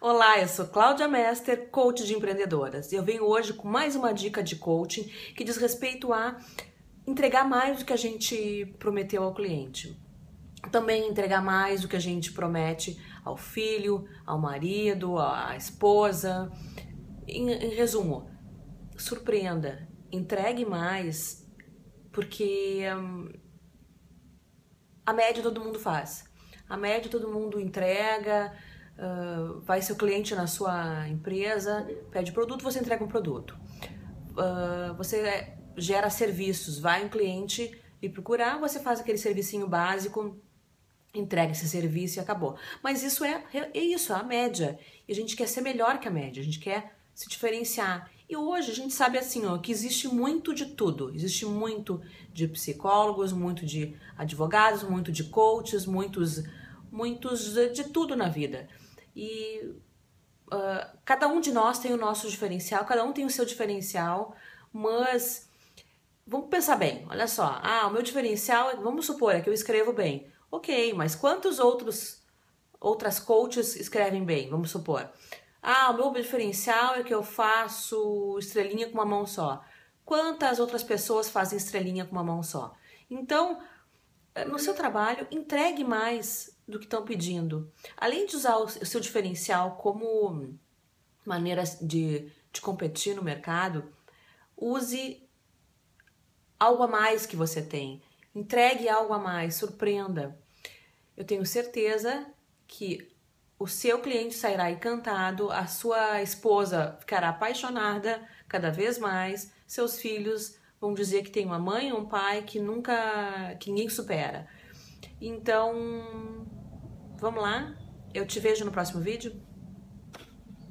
Olá, eu sou Cláudia Mester, coach de empreendedoras. Eu venho hoje com mais uma dica de coaching que diz respeito a entregar mais do que a gente prometeu ao cliente. Também entregar mais do que a gente promete ao filho, ao marido, à esposa. Em, em resumo, surpreenda, entregue mais, porque hum, a média todo mundo faz. A média todo mundo entrega, uh, vai seu cliente na sua empresa, pede produto, você entrega um produto. Uh, você gera serviços, vai um cliente e procurar, você faz aquele servicinho básico, entrega esse serviço e acabou. Mas isso é, é isso, é a média. E a gente quer ser melhor que a média, a gente quer se diferenciar. E hoje a gente sabe assim, ó, que existe muito de tudo. Existe muito de psicólogos, muito de advogados, muito de coaches, muitos, muitos de tudo na vida. E uh, cada um de nós tem o nosso diferencial, cada um tem o seu diferencial, mas vamos pensar bem. Olha só, ah, o meu diferencial, vamos supor, é que eu escrevo bem. Ok, mas quantos outros outras coaches escrevem bem? Vamos supor. Ah, o meu diferencial é que eu faço estrelinha com uma mão só. Quantas outras pessoas fazem estrelinha com uma mão só? Então, eh, no seu trabalho, entregue mais do que estão pedindo. Além de usar o seu diferencial como maneira de, de competir no mercado, use algo a mais que você tem. Entregue algo a mais, surpreenda. Eu tenho certeza que o seu cliente sairá encantado, a sua esposa ficará apaixonada cada vez mais, seus filhos vão dizer que tem uma mãe ou um pai que nunca, que ninguém supera. Então, vamos lá? Eu te vejo no próximo vídeo.